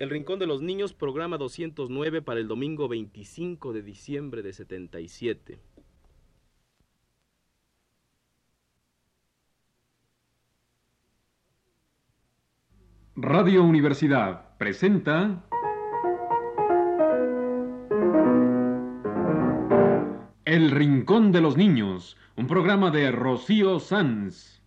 El Rincón de los Niños, programa 209 para el domingo 25 de diciembre de 77. Radio Universidad presenta El Rincón de los Niños, un programa de Rocío Sanz.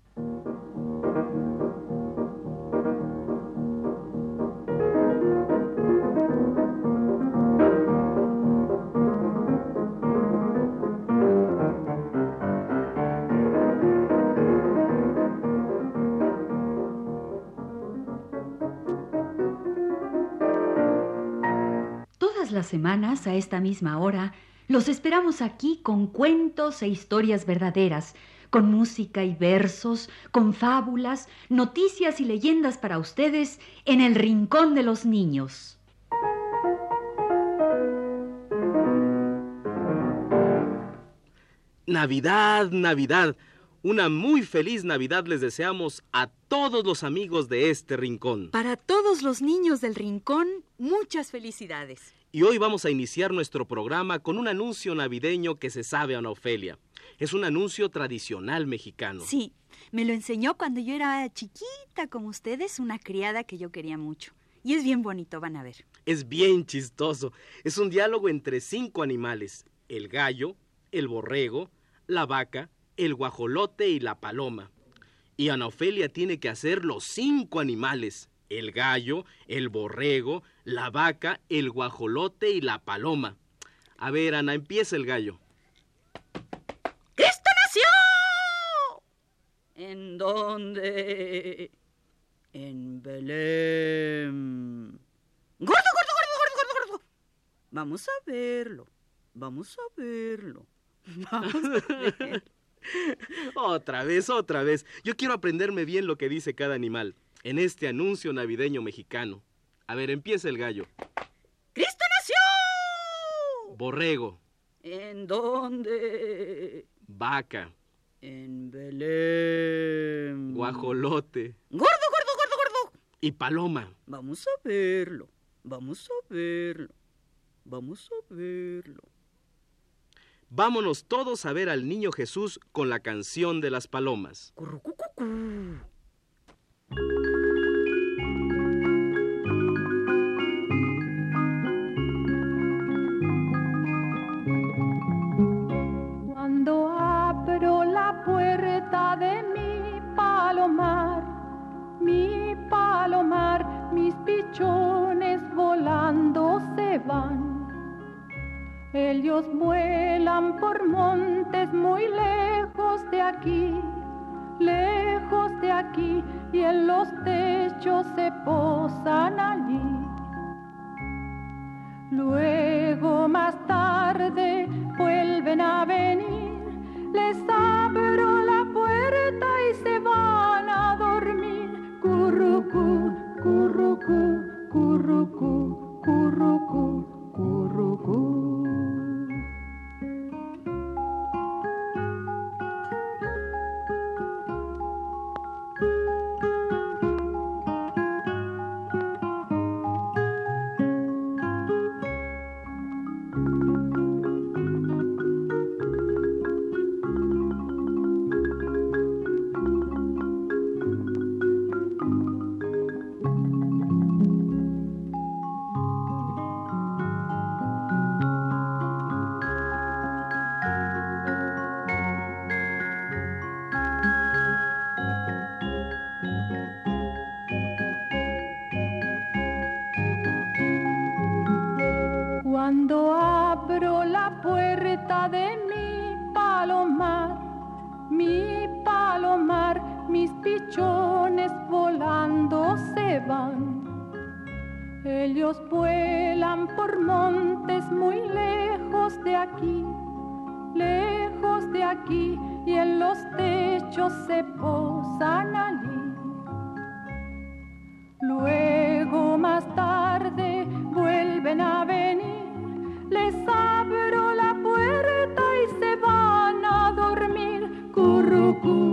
Semanas, a esta misma hora, los esperamos aquí con cuentos e historias verdaderas, con música y versos, con fábulas, noticias y leyendas para ustedes en el Rincón de los Niños. Navidad, Navidad. Una muy feliz Navidad les deseamos a todos los amigos de este rincón. Para todos los niños del rincón, muchas felicidades. Y hoy vamos a iniciar nuestro programa con un anuncio navideño que se sabe, Ana Ofelia. Es un anuncio tradicional mexicano. Sí, me lo enseñó cuando yo era chiquita como ustedes, una criada que yo quería mucho. Y es bien bonito, van a ver. Es bien chistoso. Es un diálogo entre cinco animales. El gallo, el borrego, la vaca, el guajolote y la paloma. Y Ana Ofelia tiene que hacer los cinco animales. El gallo, el borrego, la vaca, el guajolote y la paloma. A ver, Ana, empieza el gallo. ¡Cristo nació! ¿En dónde? En Belén. ¡Gordo, gordo, gordo, gordo, gordo, gordo! Vamos a verlo. Vamos a verlo. Vamos a verlo. Otra vez, otra vez. Yo quiero aprenderme bien lo que dice cada animal en este anuncio navideño mexicano. A ver, empieza el gallo. ¡Cristo nació! Borrego, ¿En dónde? vaca, En Belén. guajolote ¡Gordo, gordo, gordo, gordo! y paloma. Vamos a verlo. Vamos a verlo. Vamos a verlo. Vámonos todos a ver al niño Jesús con la canción de las palomas. Currucucucú. Pichones volando se van. Ellos vuelan por montes muy lejos de aquí, lejos de aquí, y en los techos se posan allí. Luego más tarde vuelven a venir, les abro la puerta y se van a dormir. Currucú, currucú, currucú, mis pichones volando se van. Ellos vuelan por montes muy lejos de aquí, lejos de aquí, y en los techos se posan allí. Luego más tarde vuelven a venir, les abro la puerta y se van a dormir. Currucú.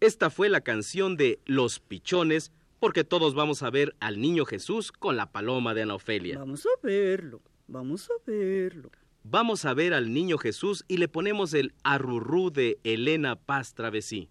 Esta fue la canción de Los Pichones, porque todos vamos a ver al niño Jesús con la paloma de Ana Ofelia. Vamos a verlo, vamos a verlo. Vamos a ver al niño Jesús y le ponemos el arrurrú de Elena Paz Travesí.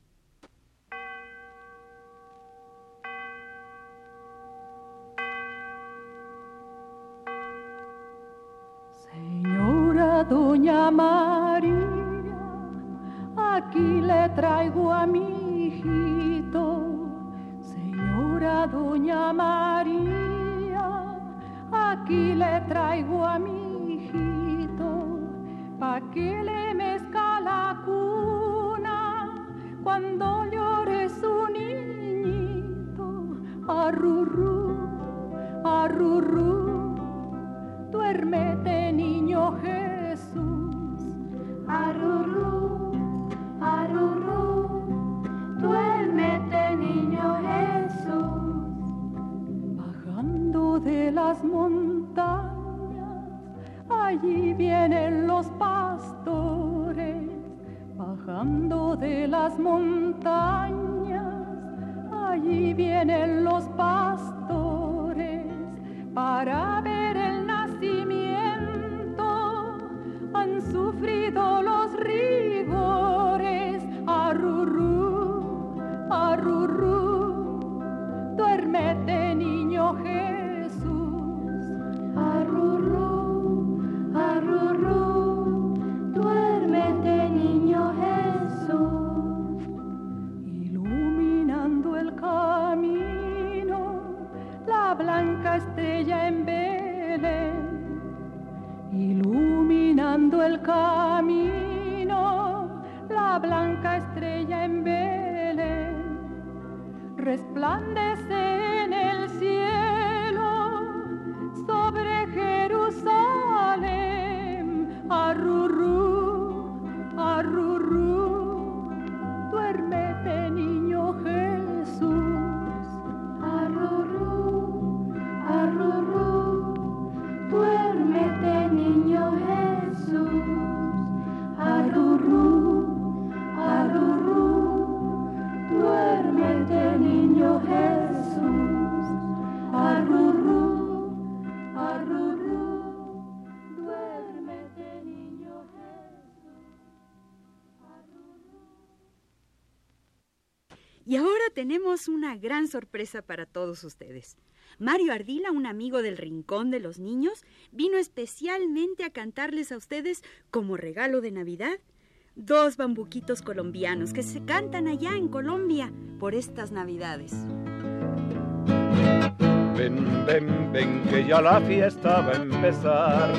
De las montañas, allí vienen los pastores. Bajando de las montañas, allí vienen los pastores para ver el nacimiento. Han sufrido el camino, la blanca estrella en Belén. Resplandece tenemos una gran sorpresa para todos ustedes. Mario Ardila, un amigo del Rincón de los Niños, vino especialmente a cantarles a ustedes como regalo de Navidad dos bambuquitos colombianos que se cantan allá en Colombia por estas Navidades. Ven, ven, ven, que ya la fiesta va a empezar.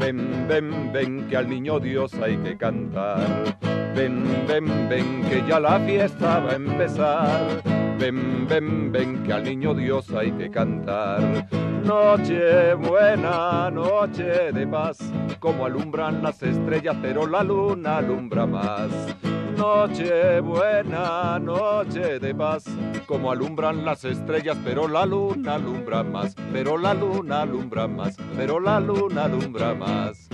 Ven, ven, ven, que al niño Dios hay que cantar. Ven, ven, ven, que ya la fiesta va a empezar. Ven, ven, ven, que al niño Dios hay que cantar. Noche buena, noche de paz, como alumbran las estrellas, pero la luna alumbra más. Noche buena, noche de paz, como alumbran las estrellas, pero la luna alumbra más, pero la luna alumbra más, pero la luna alumbra más.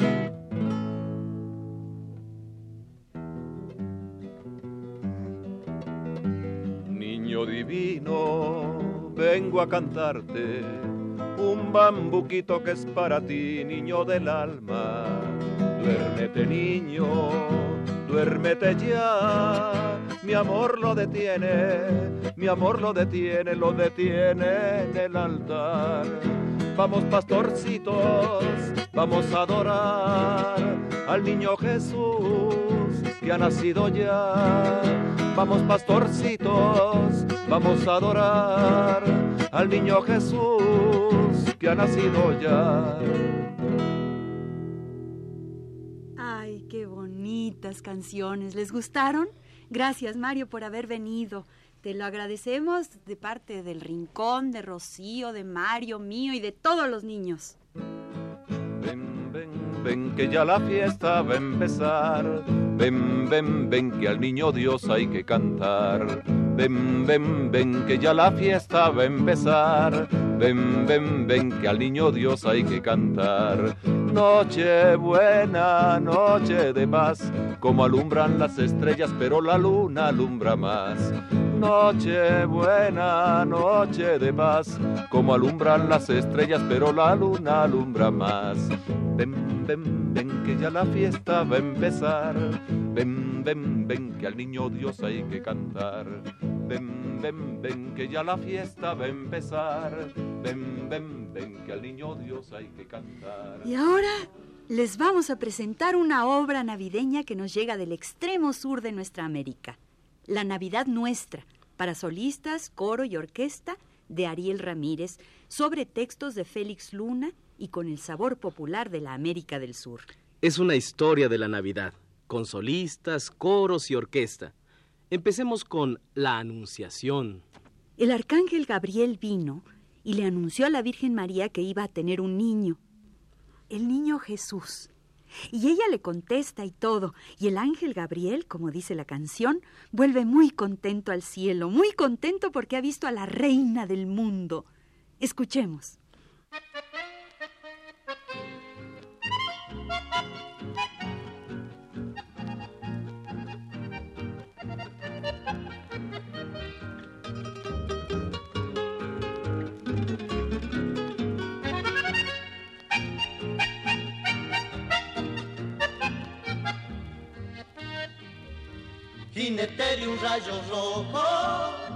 Niño divino, vengo a cantarte un bambuquito que es para ti, niño del alma. Duérmete, niño, duérmete ya. Mi amor lo detiene, mi amor lo detiene, lo detiene en el altar. Vamos, pastorcitos, vamos a adorar al niño Jesús que ha nacido ya. Vamos, pastorcitos, vamos a adorar al niño Jesús que ha nacido ya. Bonitas canciones. ¿Les gustaron? Gracias, Mario, por haber venido. Te lo agradecemos de parte del Rincón, de Rocío, de Mario, mío y de todos los niños. Ven, ven, ven, que ya la fiesta va a empezar. Ven, ven, ven, que al niño Dios hay que cantar. Ven, ven, ven, que ya la fiesta va a empezar. Ven, ven, ven, que al niño Dios hay que cantar. Noche buena, noche de paz, como alumbran las estrellas, pero la luna alumbra más. Noche buena, noche de paz, como alumbran las estrellas, pero la luna alumbra más. Ven, ven, ven, que ya la fiesta va a empezar. Ven, ven, ven, que al niño Dios hay que cantar. Ven, ven, ven, que ya la fiesta va a empezar. Ven, ven, ven, que al niño Dios hay que cantar. Y ahora les vamos a presentar una obra navideña que nos llega del extremo sur de nuestra América. La Navidad Nuestra, para solistas, coro y orquesta de Ariel Ramírez, sobre textos de Félix Luna y con el sabor popular de la América del Sur. Es una historia de la Navidad, con solistas, coros y orquesta. Empecemos con la Anunciación. El arcángel Gabriel vino y le anunció a la Virgen María que iba a tener un niño, el niño Jesús. Y ella le contesta y todo, y el ángel Gabriel, como dice la canción, vuelve muy contento al cielo, muy contento porque ha visto a la reina del mundo. Escuchemos. Jinete de un rayo rojo,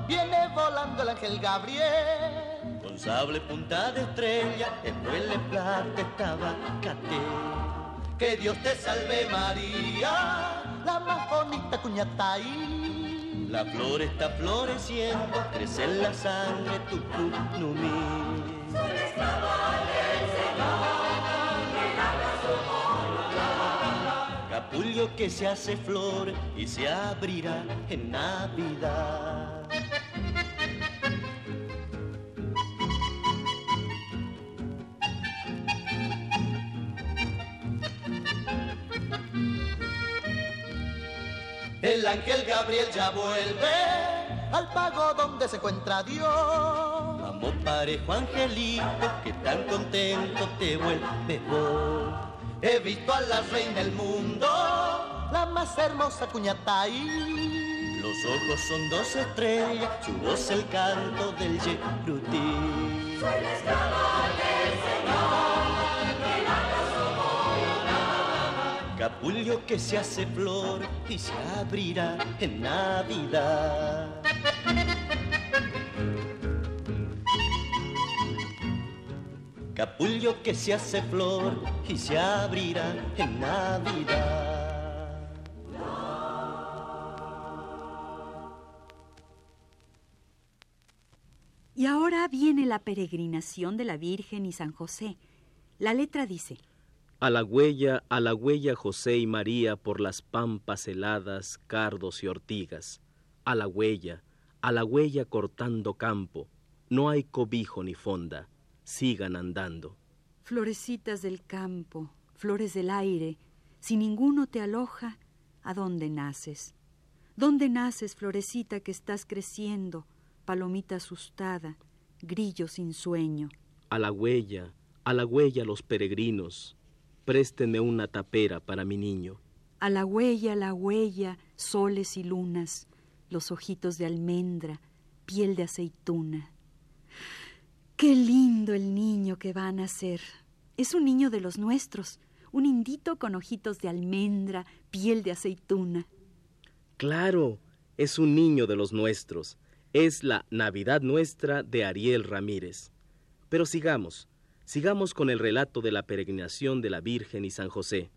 viene volando el ángel Gabriel. Con sable punta de estrella, en duele plata estaba Cate. Que Dios te salve María, la más bonita cuñata ahí. La flor está floreciendo, crece en la sangre tu numí. Capullo que se hace flor y se abrirá en Navidad. El ángel Gabriel ya vuelve al pago donde se encuentra Dios. Vamos parejo angelito que tan contento te vuelve vos. He visto a la reina del mundo, la más hermosa cuñatay. Los ojos son dos estrellas, su voz el canto del Yerutí. Soy la esclava del Señor, que Capullo que se hace flor y se abrirá en Navidad. Capullo que se hace flor y se abrirá en Navidad. Y ahora viene la peregrinación de la Virgen y San José. La letra dice, A la huella, a la huella José y María por las pampas heladas, cardos y ortigas. A la huella, a la huella cortando campo. No hay cobijo ni fonda. Sigan andando. Florecitas del campo, flores del aire, si ninguno te aloja, ¿a dónde naces? ¿Dónde naces, florecita que estás creciendo, palomita asustada, grillo sin sueño? A la huella, a la huella los peregrinos, préstenme una tapera para mi niño. A la huella, a la huella, soles y lunas, los ojitos de almendra, piel de aceituna. Qué lindo el niño que va a nacer. Es un niño de los nuestros, un indito con ojitos de almendra, piel de aceituna. Claro, es un niño de los nuestros. Es la Navidad nuestra de Ariel Ramírez. Pero sigamos, sigamos con el relato de la peregrinación de la Virgen y San José.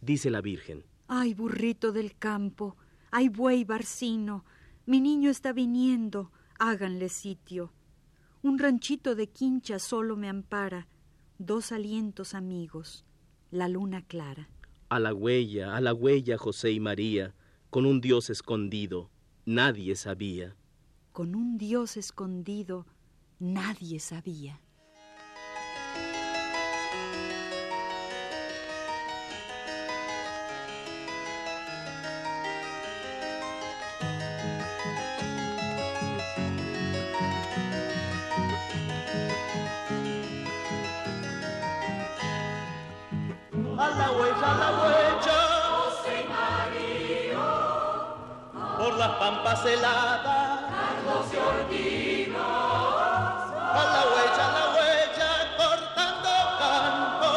Dice la Virgen. Ay, burrito del campo, ay, buey barcino, mi niño está viniendo, háganle sitio. Un ranchito de quincha solo me ampara, dos alientos amigos, la luna clara. A la huella, a la huella José y María, con un Dios escondido, nadie sabía. Con un Dios escondido, nadie sabía. Por las pampas heladas, A la huella, a la huella, cortando campo.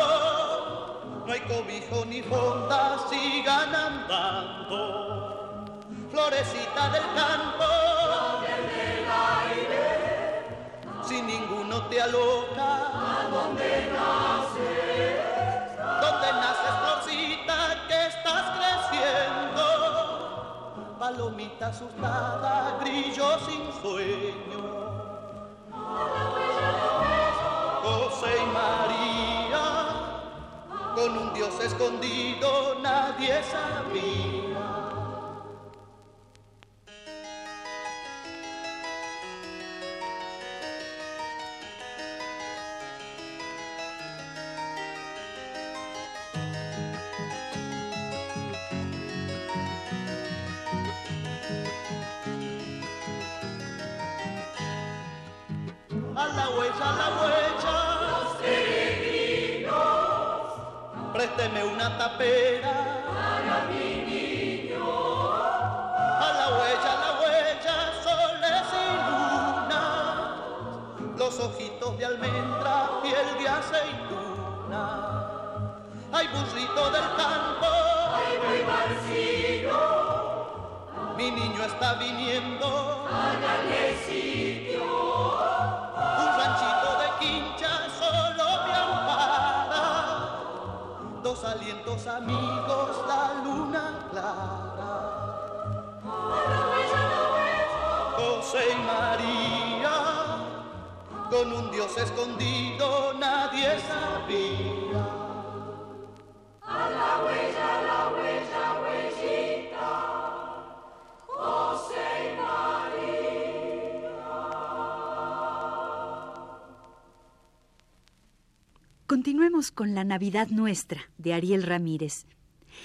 No hay cobijo ni fonda, sigan andando. Florecita del campo. Si ninguno te aloca. ¿A dónde naces? Palomita asustada, grillo sin sueño. José y María, con un Dios escondido nadie sabía. La huella, la huella. Los peregrinos. Présteme una tapera. Para mi niño. A la huella, la huella, soles y luna. Los ojitos de almendra, piel de aceituna. Ay, burrito del campo. Ay, muy Mi niño está viniendo. Un amigos, la luna clara. José y María, con un Dios escondido nadie sabía. Con la Navidad Nuestra de Ariel Ramírez.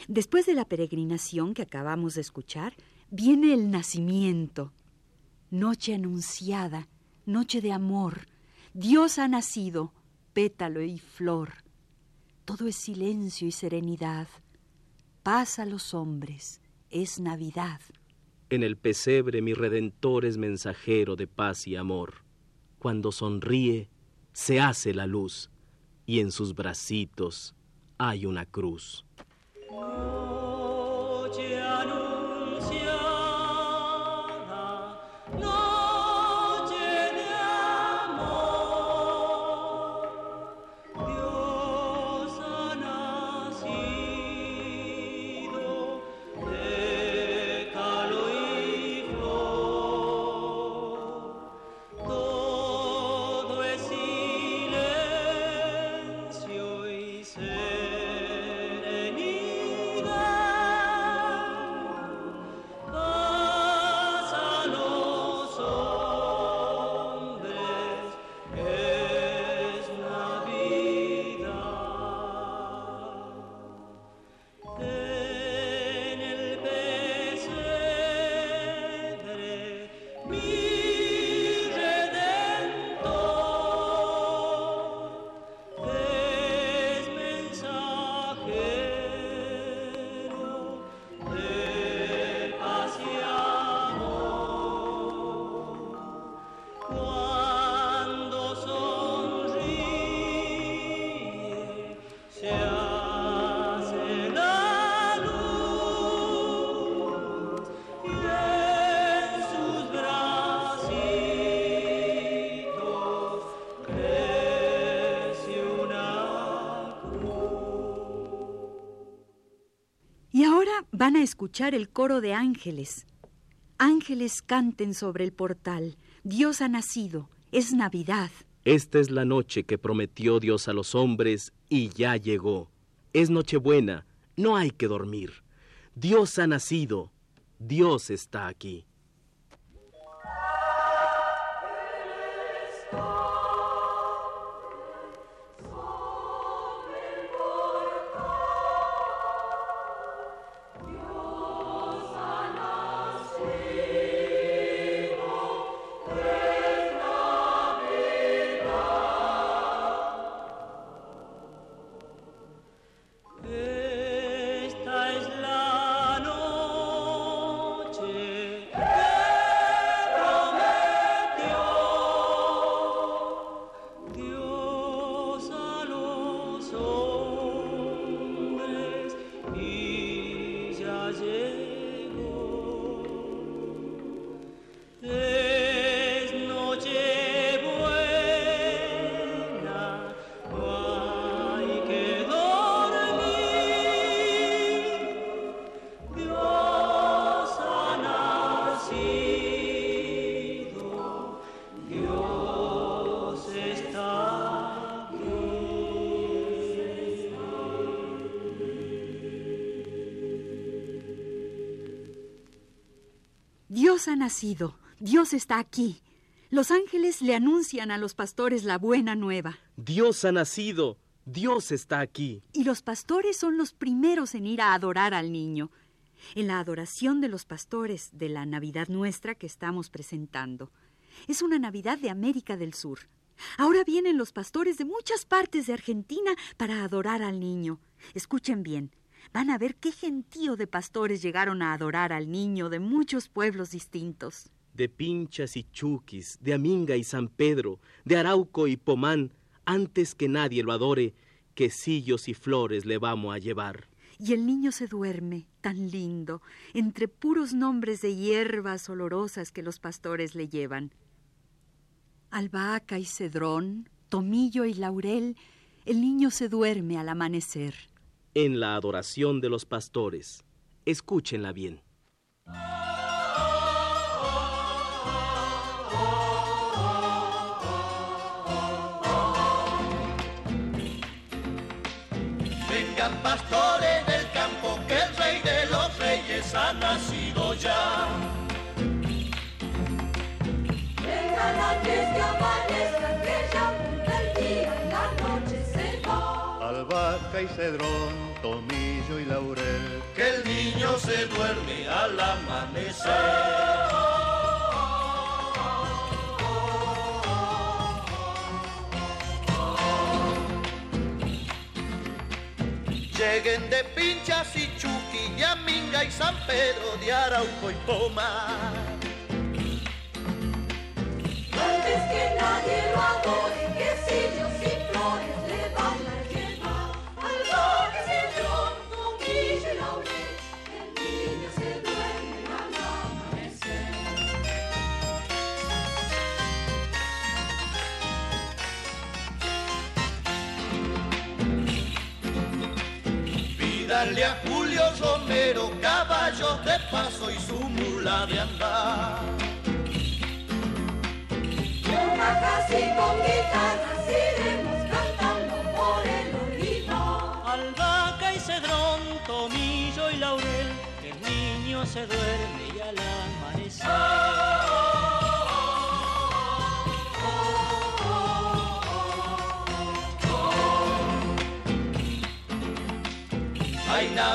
Después de la peregrinación que acabamos de escuchar, viene el nacimiento. Noche anunciada, noche de amor. Dios ha nacido, pétalo y flor. Todo es silencio y serenidad. Paz a los hombres, es Navidad. En el pesebre mi redentor es mensajero de paz y amor. Cuando sonríe, se hace la luz, y en sus bracitos hay una cruz. Escuchar el coro de ángeles. Ángeles canten sobre el portal. Dios ha nacido. Es Navidad. Esta es la noche que prometió Dios a los hombres y ya llegó. Es Nochebuena, no hay que dormir. Dios ha nacido, Dios está aquí. Dios ha nacido, Dios está aquí. Los ángeles le anuncian a los pastores la buena nueva. Dios ha nacido, Dios está aquí. Y los pastores son los primeros en ir a adorar al niño. En la adoración de los pastores de la Navidad nuestra que estamos presentando. Es una Navidad de América del Sur. Ahora vienen los pastores de muchas partes de Argentina para adorar al niño. Escuchen bien, van a ver qué gentío de pastores llegaron a adorar al niño de muchos pueblos distintos. De Pinchas y Chuquis, de Aminga y San Pedro, de Arauco y Pomán, antes que nadie lo adore, quesillos y flores le vamos a llevar. Y el niño se duerme, tan lindo, entre puros nombres de hierbas olorosas que los pastores le llevan. Albahaca y cedrón, tomillo y laurel, el niño se duerme al amanecer. En la adoración de los pastores. Escúchenla bien. Vengan pastores del campo, que el rey de los reyes ha nacido ya. Vengan antes que amanezca, que ya el día y la noche se va. Albahaca y cedrón, tomillo y laurel. Que el niño se duerme al amanecer. Lleguen de Pinchas y Chuqui, de Aminga y San Pedro, de Arauco y Pomar. Antes que nadie lo adore, quesillos y flores Julio Romero caballos de paso y su mula de andar. Una casi con guitarras iremos cantando por el olivo. Albahaca y cedrón, tomillo y laurel, el niño se duerme y al amanecer.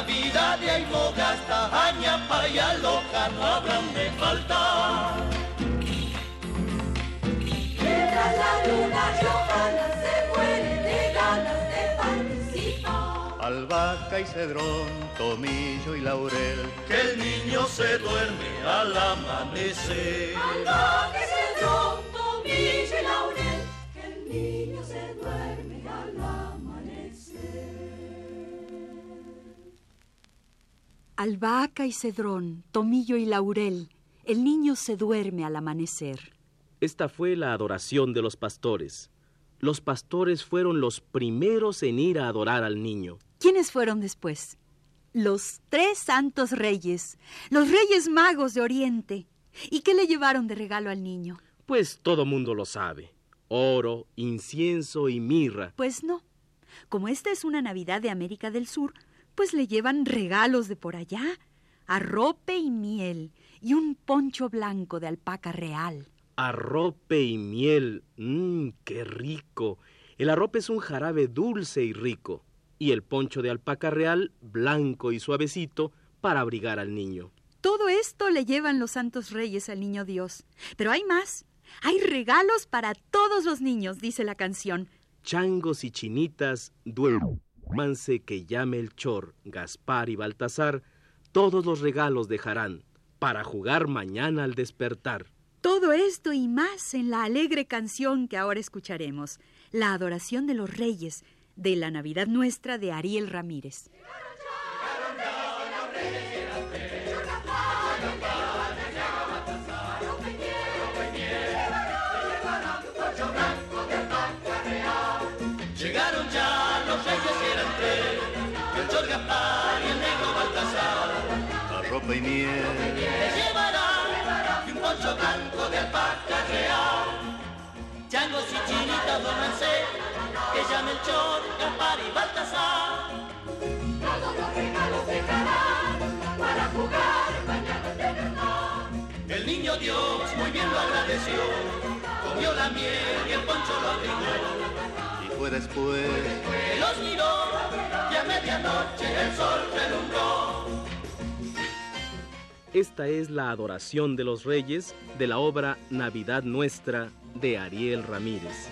Hay Navidad y hay mogasta, añapa y aloja no habrán de faltar. Mientras la luna riojana se muere de ganas de participar. Albahaca y cedrón, tomillo y laurel. Que el niño se duerme al amanecer. Albahaca y cedrón, tomillo y laurel, Albahaca y cedrón, tomillo y laurel, el niño se duerme al amanecer. Esta fue la adoración de los pastores. Los pastores fueron los primeros en ir a adorar al niño. ¿Quiénes fueron después? Los tres santos reyes, los reyes magos de Oriente. ¿Y qué le llevaron de regalo al niño? Pues todo mundo lo sabe. Oro, incienso y mirra. Pues no. Como esta es una Navidad de América del Sur, pues le llevan regalos de por allá, arrope y miel y un poncho blanco de alpaca real. Arrope y miel. Mmm, qué rico. El arrope es un jarabe dulce y rico. Y el poncho de alpaca real, blanco y suavecito, para abrigar al niño. Todo esto le llevan los santos reyes al niño Dios. Pero hay más. Hay regalos para todos los niños, dice la canción. Changos y chinitas, duérmanse que llame el chor, Gaspar y Baltasar, todos los regalos dejarán para jugar mañana al despertar. Todo esto y más en la alegre canción que ahora escucharemos, La adoración de los reyes, de la Navidad nuestra de Ariel Ramírez. Y miel. Te llevarán y un poncho blanco de alpaca real. Changos y chinitas, duérmanse, que llame el Chor, Gaspar y Baltasar. Todos los regalos dejarán para jugar mañana de verdad. El niño Dios muy bien lo agradeció, comió la miel y el poncho lo abrigó. Y fue después Que los miró y a medianoche el sol relumbró. Esta es la adoración de los reyes de la obra Navidad Nuestra de Ariel Ramírez.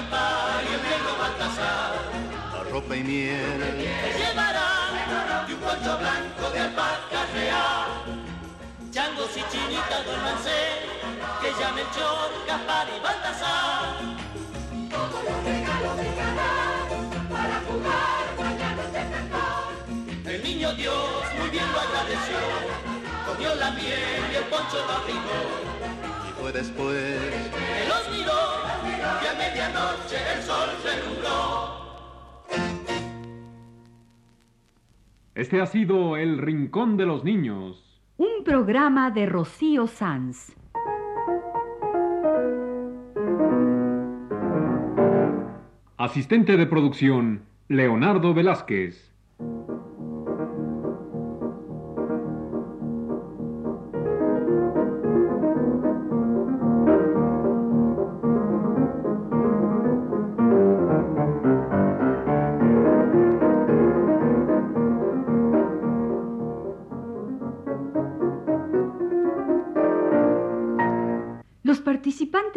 Gaspar y el viejo Baltasar. la ropa y miel, que llevarán de un poncho blanco de alpaca real. Changos y chinitas duérmanse, que ya Melchor, Gaspar y Baltasar. Todos los regalos dejarán para jugar mañana de cantar. El niño Dios muy bien lo agradeció, comió la miel y el poncho lo abrigó. y fue después Que los miró y a medianoche el sol relumbró. Este ha sido El Rincón de los Niños. Un programa de Rocío Sanz. Asistente de producción, Leonardo Velázquez.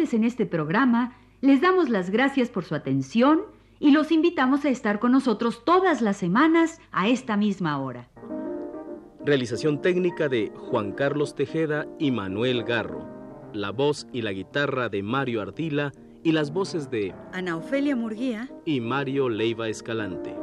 Participantes en este programa les damos las gracias por su atención y los invitamos a estar con nosotros todas las semanas a esta misma hora. Realización técnica de Juan Carlos Tejeda y Manuel Garro. La voz y la guitarra de Mario Ardila y las voces de Ana Ofelia Murguía y Mario Leiva Escalante.